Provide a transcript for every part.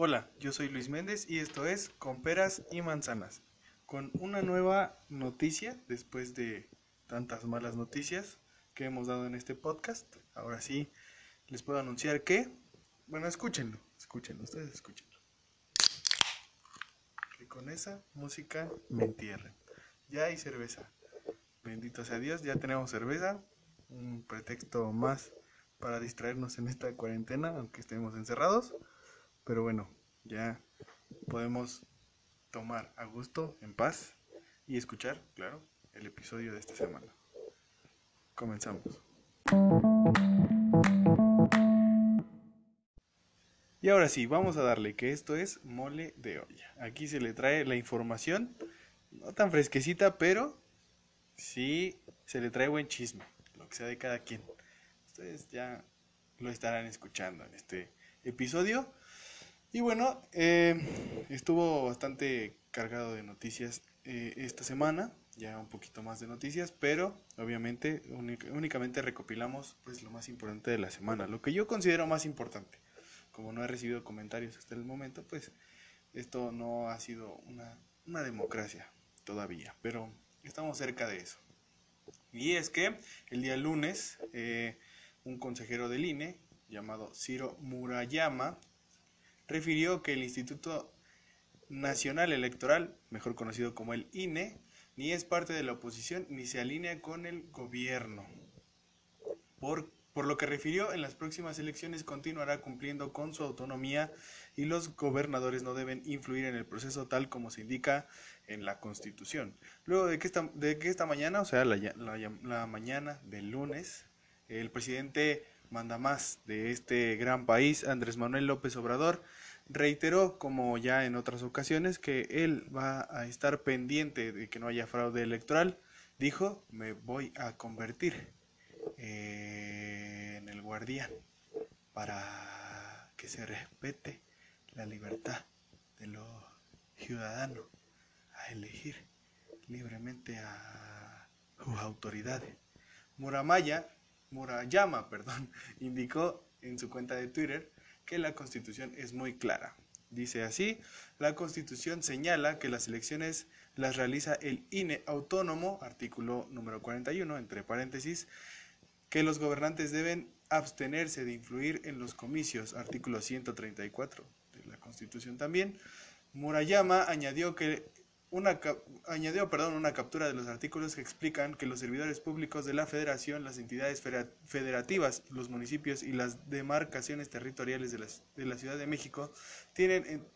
Hola, yo soy Luis Méndez y esto es Con Peras y Manzanas, con una nueva noticia después de tantas malas noticias que hemos dado en este podcast. Ahora sí, les puedo anunciar que, bueno, escúchenlo, escúchenlo, ustedes escúchenlo. Que con esa música me entierren. Ya hay cerveza. Bendito sea Dios, ya tenemos cerveza, un pretexto más para distraernos en esta cuarentena, aunque estemos encerrados. Pero bueno, ya podemos tomar a gusto, en paz, y escuchar, claro, el episodio de esta semana. Comenzamos. Y ahora sí, vamos a darle que esto es mole de olla. Aquí se le trae la información, no tan fresquecita, pero sí se le trae buen chisme, lo que sea de cada quien. Ustedes ya lo estarán escuchando en este episodio. Y bueno, eh, estuvo bastante cargado de noticias eh, esta semana, ya un poquito más de noticias, pero obviamente únicamente recopilamos pues lo más importante de la semana, lo que yo considero más importante. Como no he recibido comentarios hasta el momento, pues esto no ha sido una, una democracia todavía, pero estamos cerca de eso. Y es que el día lunes eh, un consejero del INE llamado Ciro Murayama refirió que el Instituto Nacional Electoral, mejor conocido como el INE, ni es parte de la oposición ni se alinea con el gobierno. Por, por lo que refirió, en las próximas elecciones continuará cumpliendo con su autonomía y los gobernadores no deben influir en el proceso tal como se indica en la Constitución. Luego de que esta, de que esta mañana, o sea, la, la, la mañana del lunes, el presidente mandamás de este gran país, Andrés Manuel López Obrador, reiteró, como ya en otras ocasiones, que él va a estar pendiente de que no haya fraude electoral. Dijo, me voy a convertir en el guardián para que se respete la libertad de los ciudadanos a elegir libremente a sus autoridades. Muramaya Murayama, perdón, indicó en su cuenta de Twitter que la Constitución es muy clara. Dice así, la Constitución señala que las elecciones las realiza el INE autónomo, artículo número 41, entre paréntesis, que los gobernantes deben abstenerse de influir en los comicios, artículo 134 de la Constitución también. Murayama añadió que una, añadió perdón, una captura de los artículos que explican que los servidores públicos de la Federación, las entidades federativas, los municipios y las demarcaciones territoriales de la, de la Ciudad de México tienen en,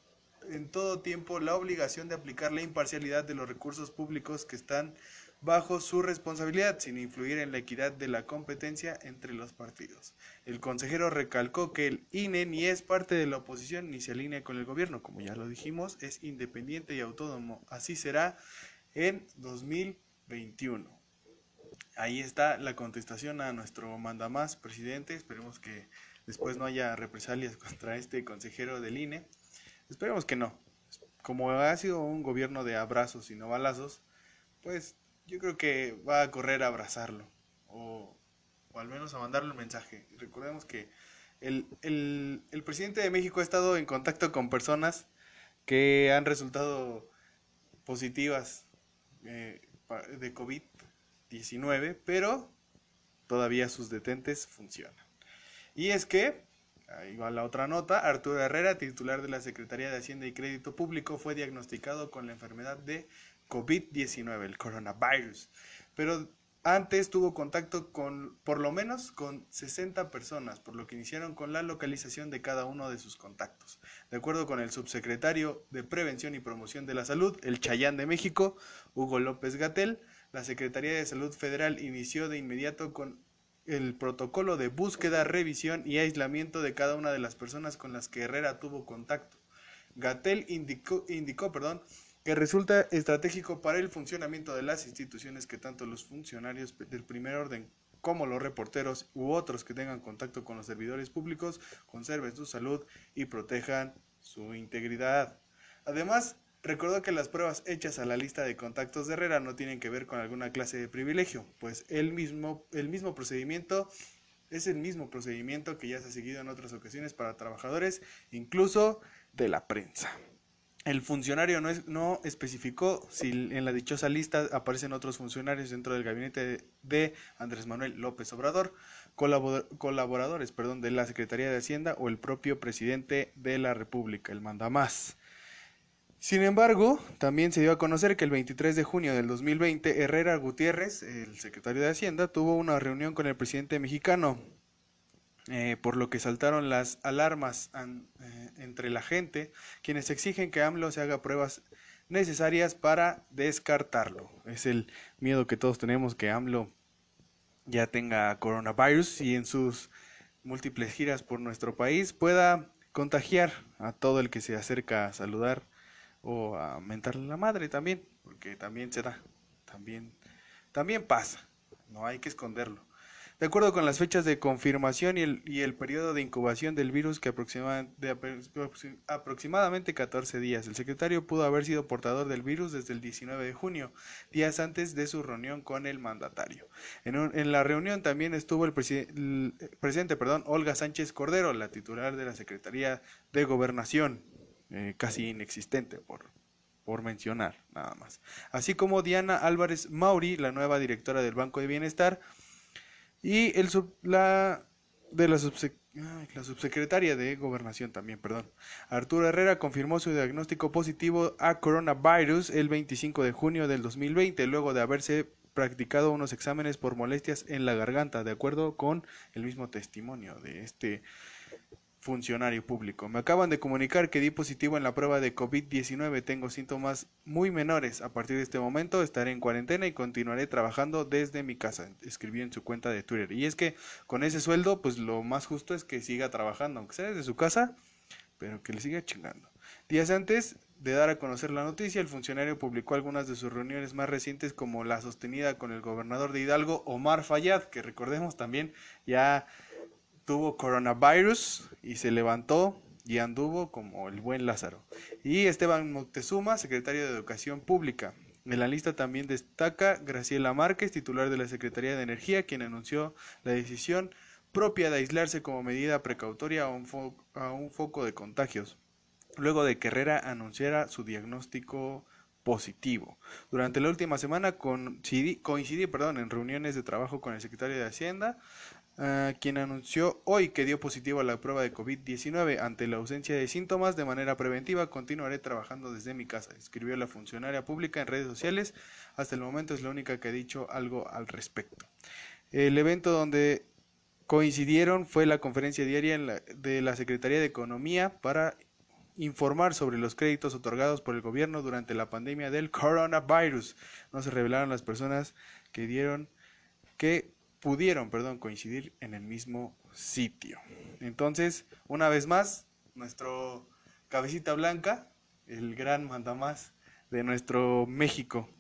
en todo tiempo la obligación de aplicar la imparcialidad de los recursos públicos que están bajo su responsabilidad, sin influir en la equidad de la competencia entre los partidos. El consejero recalcó que el INE ni es parte de la oposición ni se alinea con el gobierno, como ya lo dijimos, es independiente y autónomo. Así será en 2021. Ahí está la contestación a nuestro mandamás presidente. Esperemos que después no haya represalias contra este consejero del INE. Esperemos que no. Como ha sido un gobierno de abrazos y no balazos, pues yo creo que va a correr a abrazarlo o, al menos a mandarle un mensaje. Recordemos que el, el, presidente de México ha estado en contacto con personas que han resultado positivas eh, de COVID-19, pero todavía sus detentes funcionan. Y es que, ahí va la otra nota, Arturo Herrera, titular de la Secretaría de Hacienda y Crédito Público, fue diagnosticado con la enfermedad de COVID-19, el coronavirus. Pero antes tuvo contacto con por lo menos con 60 personas, por lo que iniciaron con la localización de cada uno de sus contactos. De acuerdo con el subsecretario de Prevención y Promoción de la Salud, el Chayán de México, Hugo López Gatel, la Secretaría de Salud Federal inició de inmediato con el protocolo de búsqueda, revisión y aislamiento de cada una de las personas con las que Herrera tuvo contacto. Gatel indicó, indicó perdón, que resulta estratégico para el funcionamiento de las instituciones que tanto los funcionarios del primer orden como los reporteros u otros que tengan contacto con los servidores públicos conserven su salud y protejan su integridad. Además, recordó que las pruebas hechas a la lista de contactos de Herrera no tienen que ver con alguna clase de privilegio, pues el mismo, el mismo procedimiento es el mismo procedimiento que ya se ha seguido en otras ocasiones para trabajadores, incluso de la prensa. El funcionario no, no, especificó si en la dichosa lista aparecen otros funcionarios dentro del gabinete de, Andrés Manuel López Obrador, colaboradores perdón, de la Secretaría de Hacienda o el propio presidente de la República, el mandamás. Sin embargo, también se dio a conocer que el 23 de junio del 2020, Herrera Gutiérrez, el secretario de Hacienda, tuvo una reunión con el presidente mexicano, eh, por lo que saltaron las alarmas eh, entre la gente, quienes exigen que AMLO se haga pruebas necesarias para descartarlo. Es el miedo que todos tenemos que AMLO ya tenga coronavirus y en sus múltiples giras por nuestro país pueda contagiar a todo el que se acerca a saludar o a mentarle la madre también, porque también se da, también, también pasa, no hay que esconderlo. De acuerdo con las fechas de confirmación y el, y el periodo de incubación del virus, que aproxima, de aproximadamente 14 días, el secretario pudo haber sido portador del virus desde el 19 de junio, días antes de su reunión con el mandatario. En, en la reunión también estuvo el, presidente perdón, Olga Sánchez Cordero, la titular de la Secretaría de Gobernación, eh, casi inexistente por, por mencionar nada más. Así como Diana Álvarez Mauri, la nueva directora del Banco de Bienestar, y el la de la, la subsecretaria de Gobernación también, perdón. Arturo Herrera confirmó su diagnóstico positivo a coronavirus el 25 de junio del 2020, luego de haberse practicado unos exámenes por molestias en la garganta, de acuerdo con el mismo testimonio de este funcionario público. Me acaban de comunicar que di positivo en la prueba de COVID-19. Tengo síntomas muy menores. A partir de este momento estaré en cuarentena y continuaré trabajando desde mi casa, escribió en su cuenta de Twitter. Y es que con ese sueldo, pues lo más justo es que siga trabajando, aunque sea desde su casa, pero que le siga chingando. Días antes de dar a conocer la noticia, el funcionario publicó algunas de sus reuniones más recientes como la sostenida con el gobernador de Hidalgo, Omar Fayad, que recordemos también ya tuvo coronavirus y se levantó y anduvo como el buen Lázaro. Y Esteban Moctezuma, secretario de Educación Pública. En la lista también destaca Graciela Márquez, titular de la Secretaría de Energía, quien anunció la decisión propia de aislarse como medida precautoria a un, a un foco de contagios, luego de que Herrera anunciara su diagnóstico positivo. Durante la última semana coincidí, coincidí perdón, en reuniones de trabajo con el secretario de Hacienda, quien anunció hoy que dio positivo a la prueba de COVID-19. Ante la ausencia de síntomas, de manera preventiva, continuaré trabajando desde mi casa, escribió la funcionaria pública en redes sociales. Hasta el momento es la única que ha dicho algo al respecto. El evento donde coincidieron fue la conferencia diaria de la Secretaría de Economía para informar sobre los créditos otorgados por el gobierno durante la pandemia del coronavirus. No se revelaron las personas que dieron que pudieron, perdón, coincidir en el mismo sitio. Entonces, una vez más, nuestro cabecita blanca, el gran mandamás de nuestro México,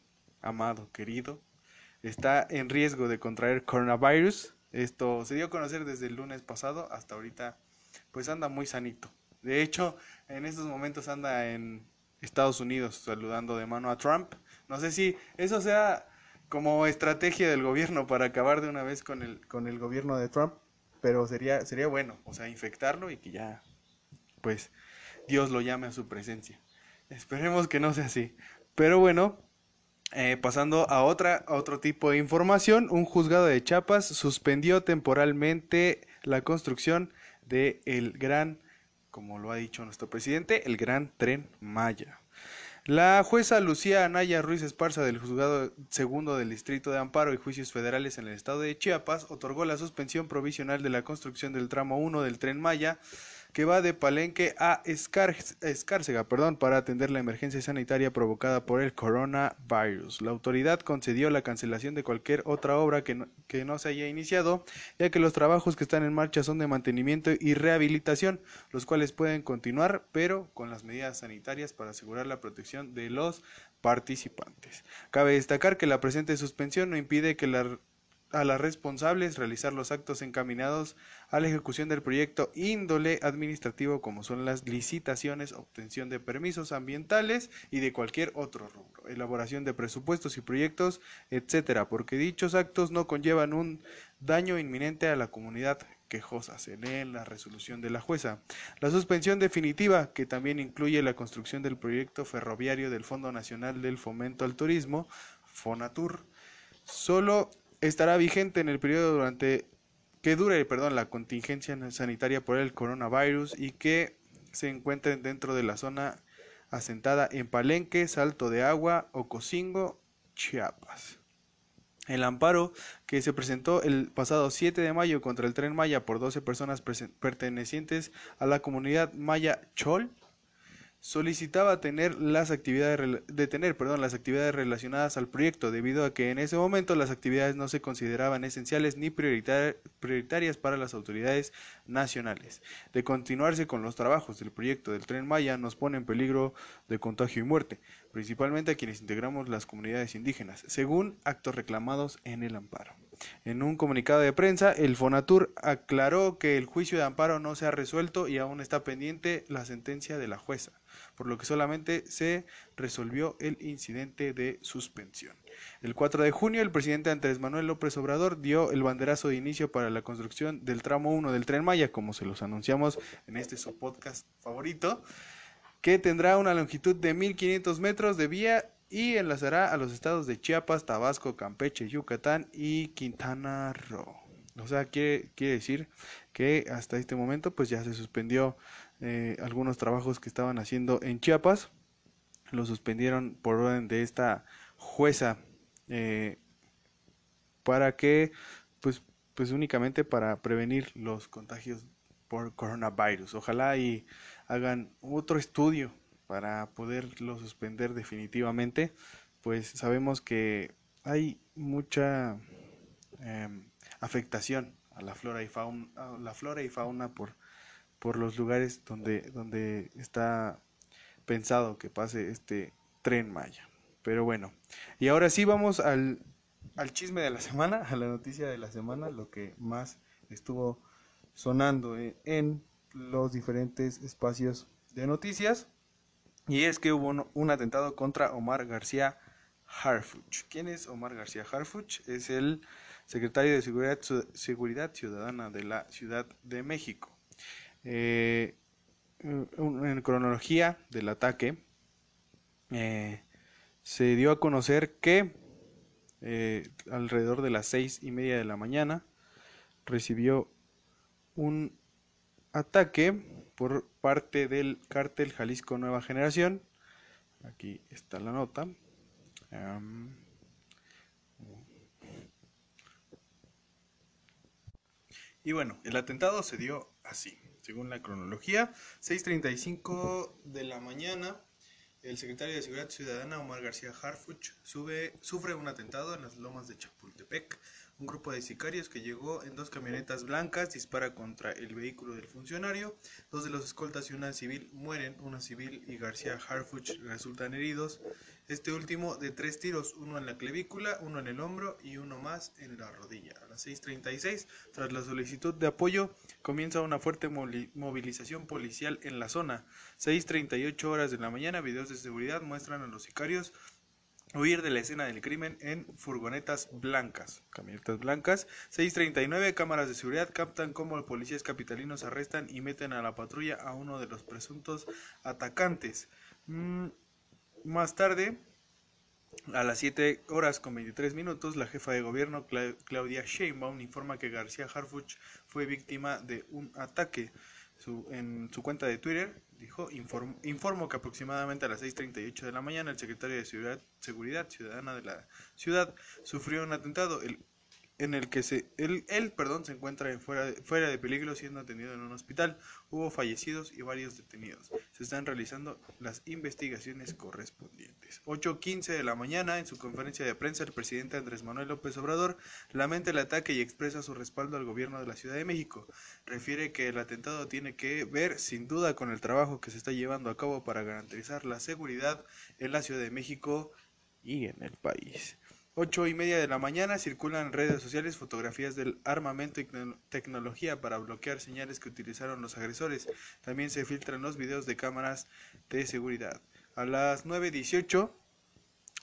amado, querido, está en riesgo de contraer coronavirus. Esto se dio a conocer desde el lunes pasado hasta ahorita, pues anda muy sanito. De hecho, en estos momentos anda en Estados Unidos saludando de mano a Trump. No sé si eso sea como estrategia del gobierno para acabar de una vez con el, con el gobierno de Trump, pero sería, sería bueno, o sea, infectarlo y que ya, pues, Dios lo llame a su presencia. Esperemos que no sea así. Pero bueno, eh, pasando a, otra, otro tipo de información, un juzgado de Chiapas suspendió temporalmente la construcción de el gran, como lo ha dicho nuestro presidente, el gran tren Maya. La jueza Lucía Anaya Ruiz Esparza del Juzgado Segundo del Distrito de Amparo y Juicios Federales en el estado de Chiapas otorgó la suspensión provisional de la construcción del tramo 1 del tren Maya que va de Palenque a Escárcega perdón, para atender la emergencia sanitaria provocada por el coronavirus. La autoridad concedió la cancelación de cualquier otra obra que no, que no se haya iniciado, ya que los trabajos que están en marcha son de mantenimiento y rehabilitación, los cuales pueden continuar, pero con las medidas sanitarias para asegurar la protección de los participantes. Cabe destacar que la presente suspensión no impide que la a las responsables realizar los actos encaminados a la ejecución del proyecto índole administrativo como son las licitaciones, obtención de permisos ambientales y de cualquier otro rubro, elaboración de presupuestos y proyectos, etcétera, porque dichos actos no conllevan un daño inminente a la comunidad quejosas. Se lee en la resolución de la jueza. La suspensión definitiva, que también incluye la construcción del proyecto ferroviario del Fondo Nacional del Fomento al Turismo, FONATUR, solo estará vigente en el periodo durante que dure perdón, la contingencia sanitaria por el coronavirus y que se encuentren dentro de la zona asentada en Palenque, Salto de Agua, Ocosingo, Chiapas. El amparo que se presentó el pasado 7 de mayo contra el tren Maya por 12 personas pertenecientes a la comunidad Maya Chol solicitaba tener las actividades detener perdón, las actividades relacionadas al proyecto debido a que en ese momento las actividades no se consideraban esenciales ni prioritarias para las autoridades nacionales. De continuarse con los trabajos del proyecto del tren Maya nos pone en peligro de contagio y muerte, principalmente a quienes integramos las comunidades indígenas, según actos reclamados en el amparo. En un comunicado de prensa, el Fonatur aclaró que el juicio de amparo no se ha resuelto y aún está pendiente la sentencia de la jueza, por lo que solamente se resolvió el incidente de suspensión. El 4 de junio, el presidente Andrés Manuel López Obrador dio el banderazo de inicio para la construcción del tramo 1 del tren Maya, como se los anunciamos en este su podcast favorito, que tendrá una longitud de 1500 metros de vía y enlazará a los estados de Chiapas, Tabasco, Campeche, Yucatán y Quintana Roo. O sea, quiere, quiere decir que hasta este momento pues ya se suspendió eh, algunos trabajos que estaban haciendo en Chiapas. Lo suspendieron por orden de esta jueza eh, para que pues, pues únicamente para prevenir los contagios por coronavirus. Ojalá y hagan otro estudio para poderlo suspender definitivamente, pues sabemos que hay mucha em, afectación a la flora y fauna, a la flora y fauna por, por los lugares donde, donde está pensado que pase este tren Maya. Pero bueno, y ahora sí vamos al, al chisme de la semana, a la noticia de la semana, lo que más estuvo sonando en los diferentes espacios de noticias. Y es que hubo un, atentado contra Omar García Harfuch. ¿Quién es Omar García Harfuch? Es el secretario de Seguridad, Ciudadana de la Ciudad de México. Eh, en cronología del ataque, eh, se dio a conocer que eh, alrededor de las seis y media de la mañana recibió un ataque por parte del cártel Jalisco Nueva Generación. Aquí está la nota. y bueno, el atentado se dio así, según la cronología, 6.35 de la mañana. El secretario de Seguridad Ciudadana, Omar García Harfuch, sube, sufre un atentado en las lomas de Chapultepec. Un grupo de sicarios que llegó en dos camionetas blancas dispara contra el vehículo del funcionario. Dos de los escoltas y una civil mueren, una civil y García Harfuch resultan heridos. Este último de tres tiros, uno en la clavícula, uno en el hombro y uno más en la rodilla. A las 6.36, tras la solicitud de apoyo, comienza una fuerte movilización policial en la zona. 6.38 horas de la mañana, videos de seguridad muestran a los sicarios Huir de la escena del crimen en furgonetas blancas, camionetas blancas. 639 cámaras de seguridad captan cómo policías capitalinos arrestan y meten a la patrulla a uno de los presuntos atacantes. Mm, más tarde, a las 7 horas con 23 minutos, la jefa de gobierno Claudia Sheinbaum informa que García Harfuch fue víctima de un ataque. en su cuenta de Twitter dijo, informo que aproximadamente a las 6.38 de la mañana el secretario de Seguridad Ciudadana de la ciudad sufrió un atentado. El en el que se, él, perdón, se encuentra fuera de, fuera de peligro siendo atendido en un hospital. Hubo fallecidos y varios detenidos. Se están realizando las investigaciones correspondientes. 8.15 de la mañana, en su conferencia de prensa, el presidente Andrés Manuel López Obrador lamenta el ataque y expresa su respaldo al gobierno de la Ciudad de México. Refiere que el atentado tiene que ver sin duda con el trabajo que se está llevando a cabo para garantizar la seguridad en la Ciudad de México y en el país. Ocho y media de la mañana circulan en redes sociales fotografías del armamento y tecnología para bloquear señales que utilizaron los agresores. También se filtran los videos de cámaras de seguridad. A las 9.18,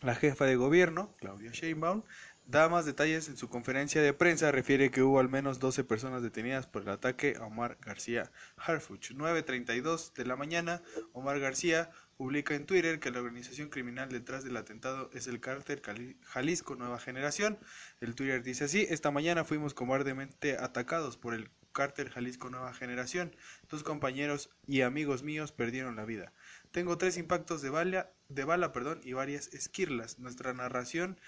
la jefa de gobierno, Claudia Sheinbaum, da más detalles en su conferencia de prensa. Refiere que hubo al menos 12 personas detenidas por el ataque a Omar García Harfuch. 9.32 de la mañana, Omar García publica en Twitter que la organización criminal detrás del atentado es el cártel Jalisco Nueva Generación. El Twitter dice así, esta mañana fuimos cobardemente atacados por el cártel Jalisco Nueva Generación. Dos compañeros y amigos míos perdieron la vida. Tengo tres impactos de bala, de bala perdón, y varias esquirlas. Nuestra narración,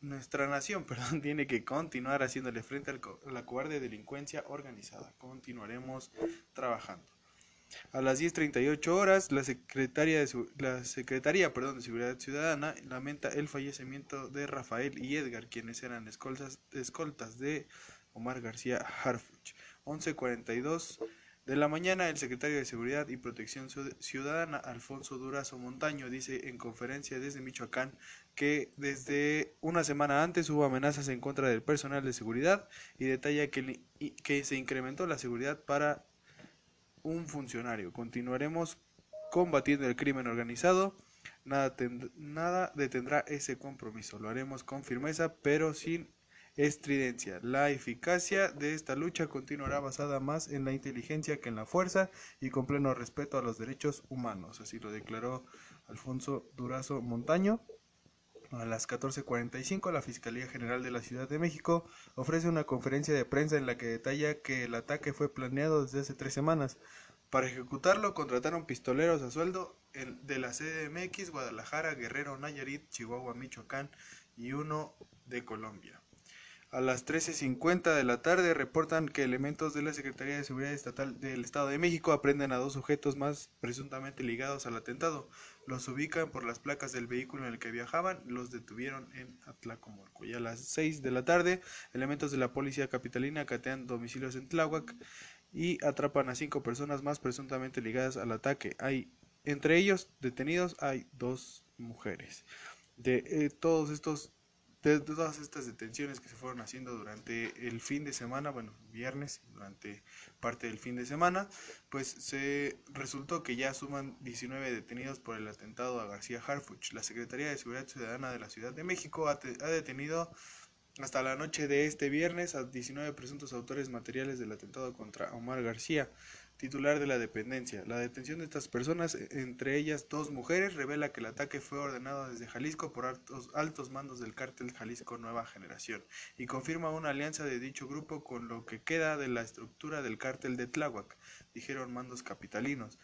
nuestra nación perdón, tiene que continuar haciéndole frente a la cobarde delincuencia organizada. Continuaremos trabajando. A las 10.38 horas, la, Secretaría de, la Secretaría perdón, de Seguridad Ciudadana lamenta el fallecimiento de Rafael y Edgar, quienes eran escoltas, escoltas de Omar García Harfuch. 11.42 de la mañana, el secretario de Seguridad y Protección Ciudadana, Alfonso Durazo Montaño, dice en conferencia desde Michoacán que desde una semana antes hubo amenazas en contra del personal de seguridad y detalla que, que se incrementó la seguridad para un funcionario. Continuaremos combatiendo el crimen organizado. Nada, nada detendrá ese compromiso. Lo haremos con firmeza, pero sin estridencia. La eficacia de esta lucha continuará basada más en la inteligencia que en la fuerza y con pleno respeto a los derechos humanos. Así lo declaró Alfonso Durazo Montaño. A las 14:45, la Fiscalía General de la Ciudad de México ofrece una conferencia de prensa en la que detalla que el ataque fue planeado desde hace tres semanas. Para ejecutarlo, contrataron pistoleros a sueldo de la CDMX, Guadalajara, Guerrero, Nayarit, Chihuahua, Michoacán y uno de Colombia. A las 13.50 de la tarde reportan que elementos de la Secretaría de Seguridad Estatal del Estado de México aprenden a dos sujetos más presuntamente ligados al atentado. Los ubican por las placas del vehículo en el que viajaban, los detuvieron en Atlacomulco. Y a las 6 de la tarde, elementos de la policía capitalina catean domicilios en Tláhuac y atrapan a cinco personas más presuntamente ligadas al ataque. Hay entre ellos detenidos hay dos mujeres. De eh, todos estos de todas estas detenciones que se fueron haciendo durante el fin de semana, bueno, viernes, durante parte del fin de semana, pues se resultó que ya suman 19 detenidos por el atentado a García Harfuch. La Secretaría de Seguridad Ciudadana de la Ciudad de México ha, ha detenido hasta la noche de este viernes a 19 presuntos autores materiales del atentado contra Omar García titular de la dependencia. La detención de estas personas, e, entre ellas dos mujeres, revela que el ataque fue ordenado desde Jalisco por altos, altos mandos del cártel Jalisco Nueva Generación y confirma una alianza de dicho grupo con lo que queda de la estructura del cártel de Tláhuac, dijeron mandos capitalinos.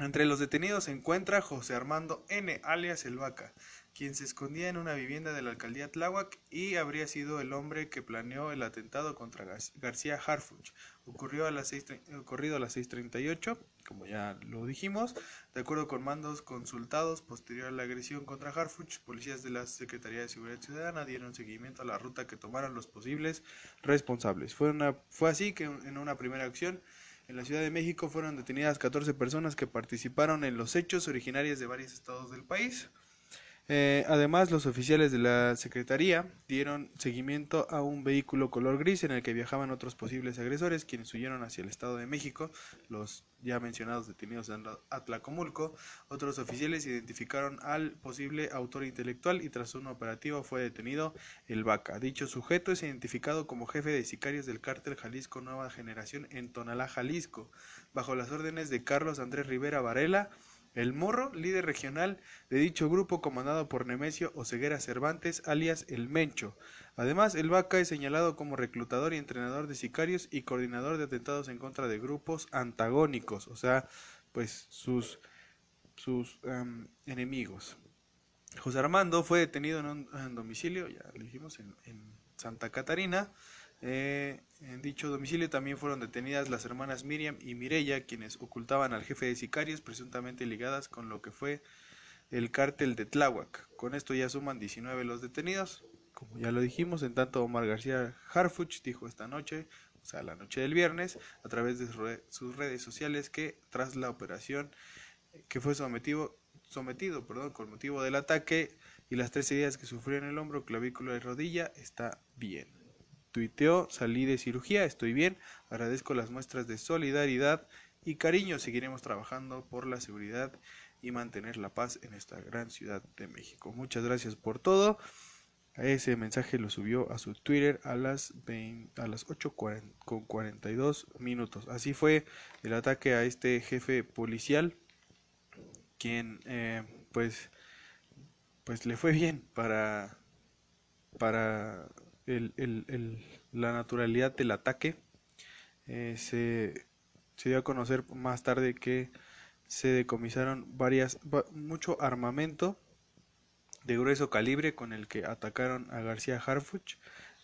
Entre los detenidos se encuentra José Armando N., alias El Vaca, quien se escondía en una vivienda de la alcaldía Tláhuac y habría sido el hombre que planeó el atentado contra García Harfuch. Ocurrió a las ocurrido a las 6.38, como ya lo dijimos. De acuerdo con mandos consultados posterior a la agresión contra Harfuch, policías de la Secretaría de Seguridad Ciudadana dieron seguimiento a la ruta que tomaron los posibles responsables. Fue, una, fue así que en una primera acción en la Ciudad de México fueron detenidas 14 personas que participaron en los hechos originarias de varios estados del país. Eh, además, los oficiales de la Secretaría dieron seguimiento a un vehículo color gris en el que viajaban otros posibles agresores, quienes huyeron hacia el Estado de México, los ya mencionados detenidos en Atlacomulco. Otros oficiales identificaron al posible autor intelectual y tras un operativo fue detenido el Vaca. Dicho sujeto es identificado como jefe de sicarios del cártel Jalisco Nueva Generación en Tonalá, Jalisco, bajo las órdenes de Carlos Andrés Rivera Varela, el Morro, líder regional de dicho grupo comandado por Nemesio Oseguera Cervantes, alias El Mencho. Además, el Vaca es señalado como reclutador y entrenador de sicarios y coordinador de atentados en contra de grupos antagónicos, o sea, pues sus, sus em, enemigos. José Armando fue detenido en un domicilio, ya lo dijimos, en, en Santa Catarina, eh, en dicho domicilio también fueron detenidas las hermanas Miriam y Mirella, quienes ocultaban al jefe de sicarios, presuntamente ligadas con lo que fue el cártel de Tláhuac. Con esto ya suman 19 los detenidos. Como ya lo dijimos, en tanto Omar García Harfuch dijo esta noche, o sea, la noche del viernes, a través de sus redes sociales que tras la operación que fue sometido, sometido perdón, con motivo del ataque y las tres heridas que sufrió en el hombro, clavícula y rodilla, está bien. Tuiteo, salí de cirugía, estoy bien, agradezco las muestras de solidaridad y cariño. Seguiremos trabajando por la seguridad y mantener la paz en esta gran ciudad de México. Muchas gracias por todo. Ese mensaje lo subió a su Twitter a las, a las 8 con 42 minutos. Así fue el ataque a este jefe policial, quien eh, pues, pues le fue bien para, para el, el, la naturalidad del ataque. Eh, se, se dio a conocer más tarde que se decomisaron varias, mucho armamento de grueso calibre con el que atacaron a García Harfuch.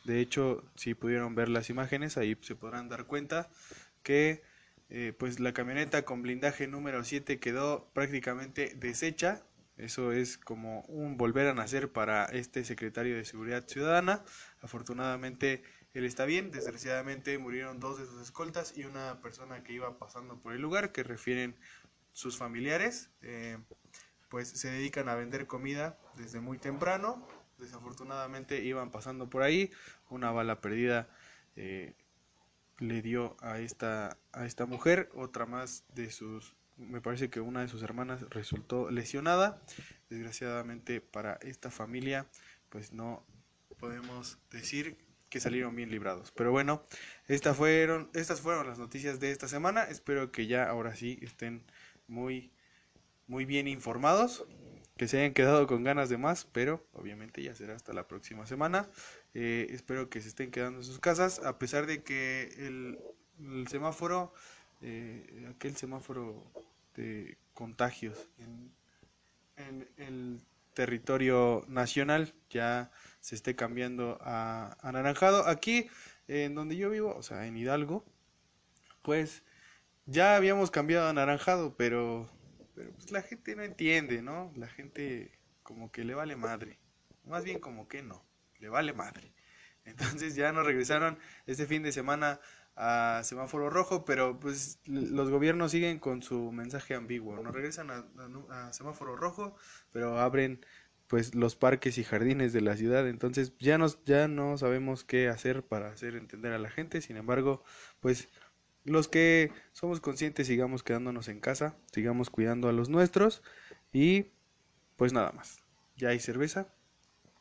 De hecho, si pudieron ver las imágenes, ahí se podrán dar cuenta que eh, pues la camioneta con blindaje número 7 quedó prácticamente deshecha. Eso es como un volver a nacer para este secretario de Seguridad Ciudadana. Afortunadamente él está bien, desgraciadamente murieron dos de sus escoltas y una persona que iba pasando por el lugar que refieren sus familiares. Eh, pues se dedican a vender comida desde muy temprano. Desafortunadamente iban pasando por ahí, una bala perdida eh, le dio a esta, a esta mujer, otra más de sus, me parece que una de sus hermanas resultó lesionada. Desgraciadamente para esta familia, pues no podemos decir que salieron bien librados. Pero bueno, estas fueron, estas fueron las noticias de esta semana. Espero que ya ahora sí estén muy muy bien informados, que se hayan quedado con ganas de más, pero obviamente ya será hasta la próxima semana. Eh, espero que se estén quedando en sus casas, a pesar de que el, semáforo, eh, aquel semáforo de contagios en, el territorio nacional ya se esté cambiando a anaranjado. Aquí, en donde yo vivo, o sea, en Hidalgo, pues ya habíamos cambiado a anaranjado, pero pero pues la gente no entiende, ¿no? La gente como que le vale madre. Más bien como que no, le vale madre. Entonces ya nos regresaron este fin de semana a semáforo rojo, pero pues los gobiernos siguen con su mensaje ambiguo. Nos regresan a, semáforo rojo, pero abren pues los parques y jardines de la ciudad. Entonces ya nos ya no sabemos qué hacer para hacer entender a la gente. Sin embargo, pues los que somos conscientes sigamos quedándonos en casa, sigamos cuidando a los nuestros y pues nada más. Ya hay cerveza,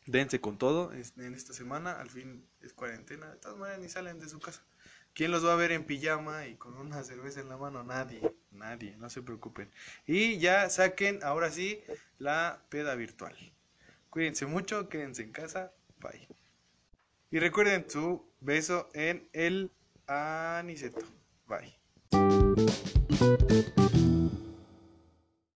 dense con todo en esta semana, al fin es cuarentena, de todas maneras ni salen de su casa. ¿Quién los va a ver en pijama y con una cerveza en la mano? Nadie, nadie, no se preocupen. Y ya saquen ahora sí la peda virtual. Cuídense mucho, quédense en casa, bye. Y recuerden su beso en el aniceto. Bye.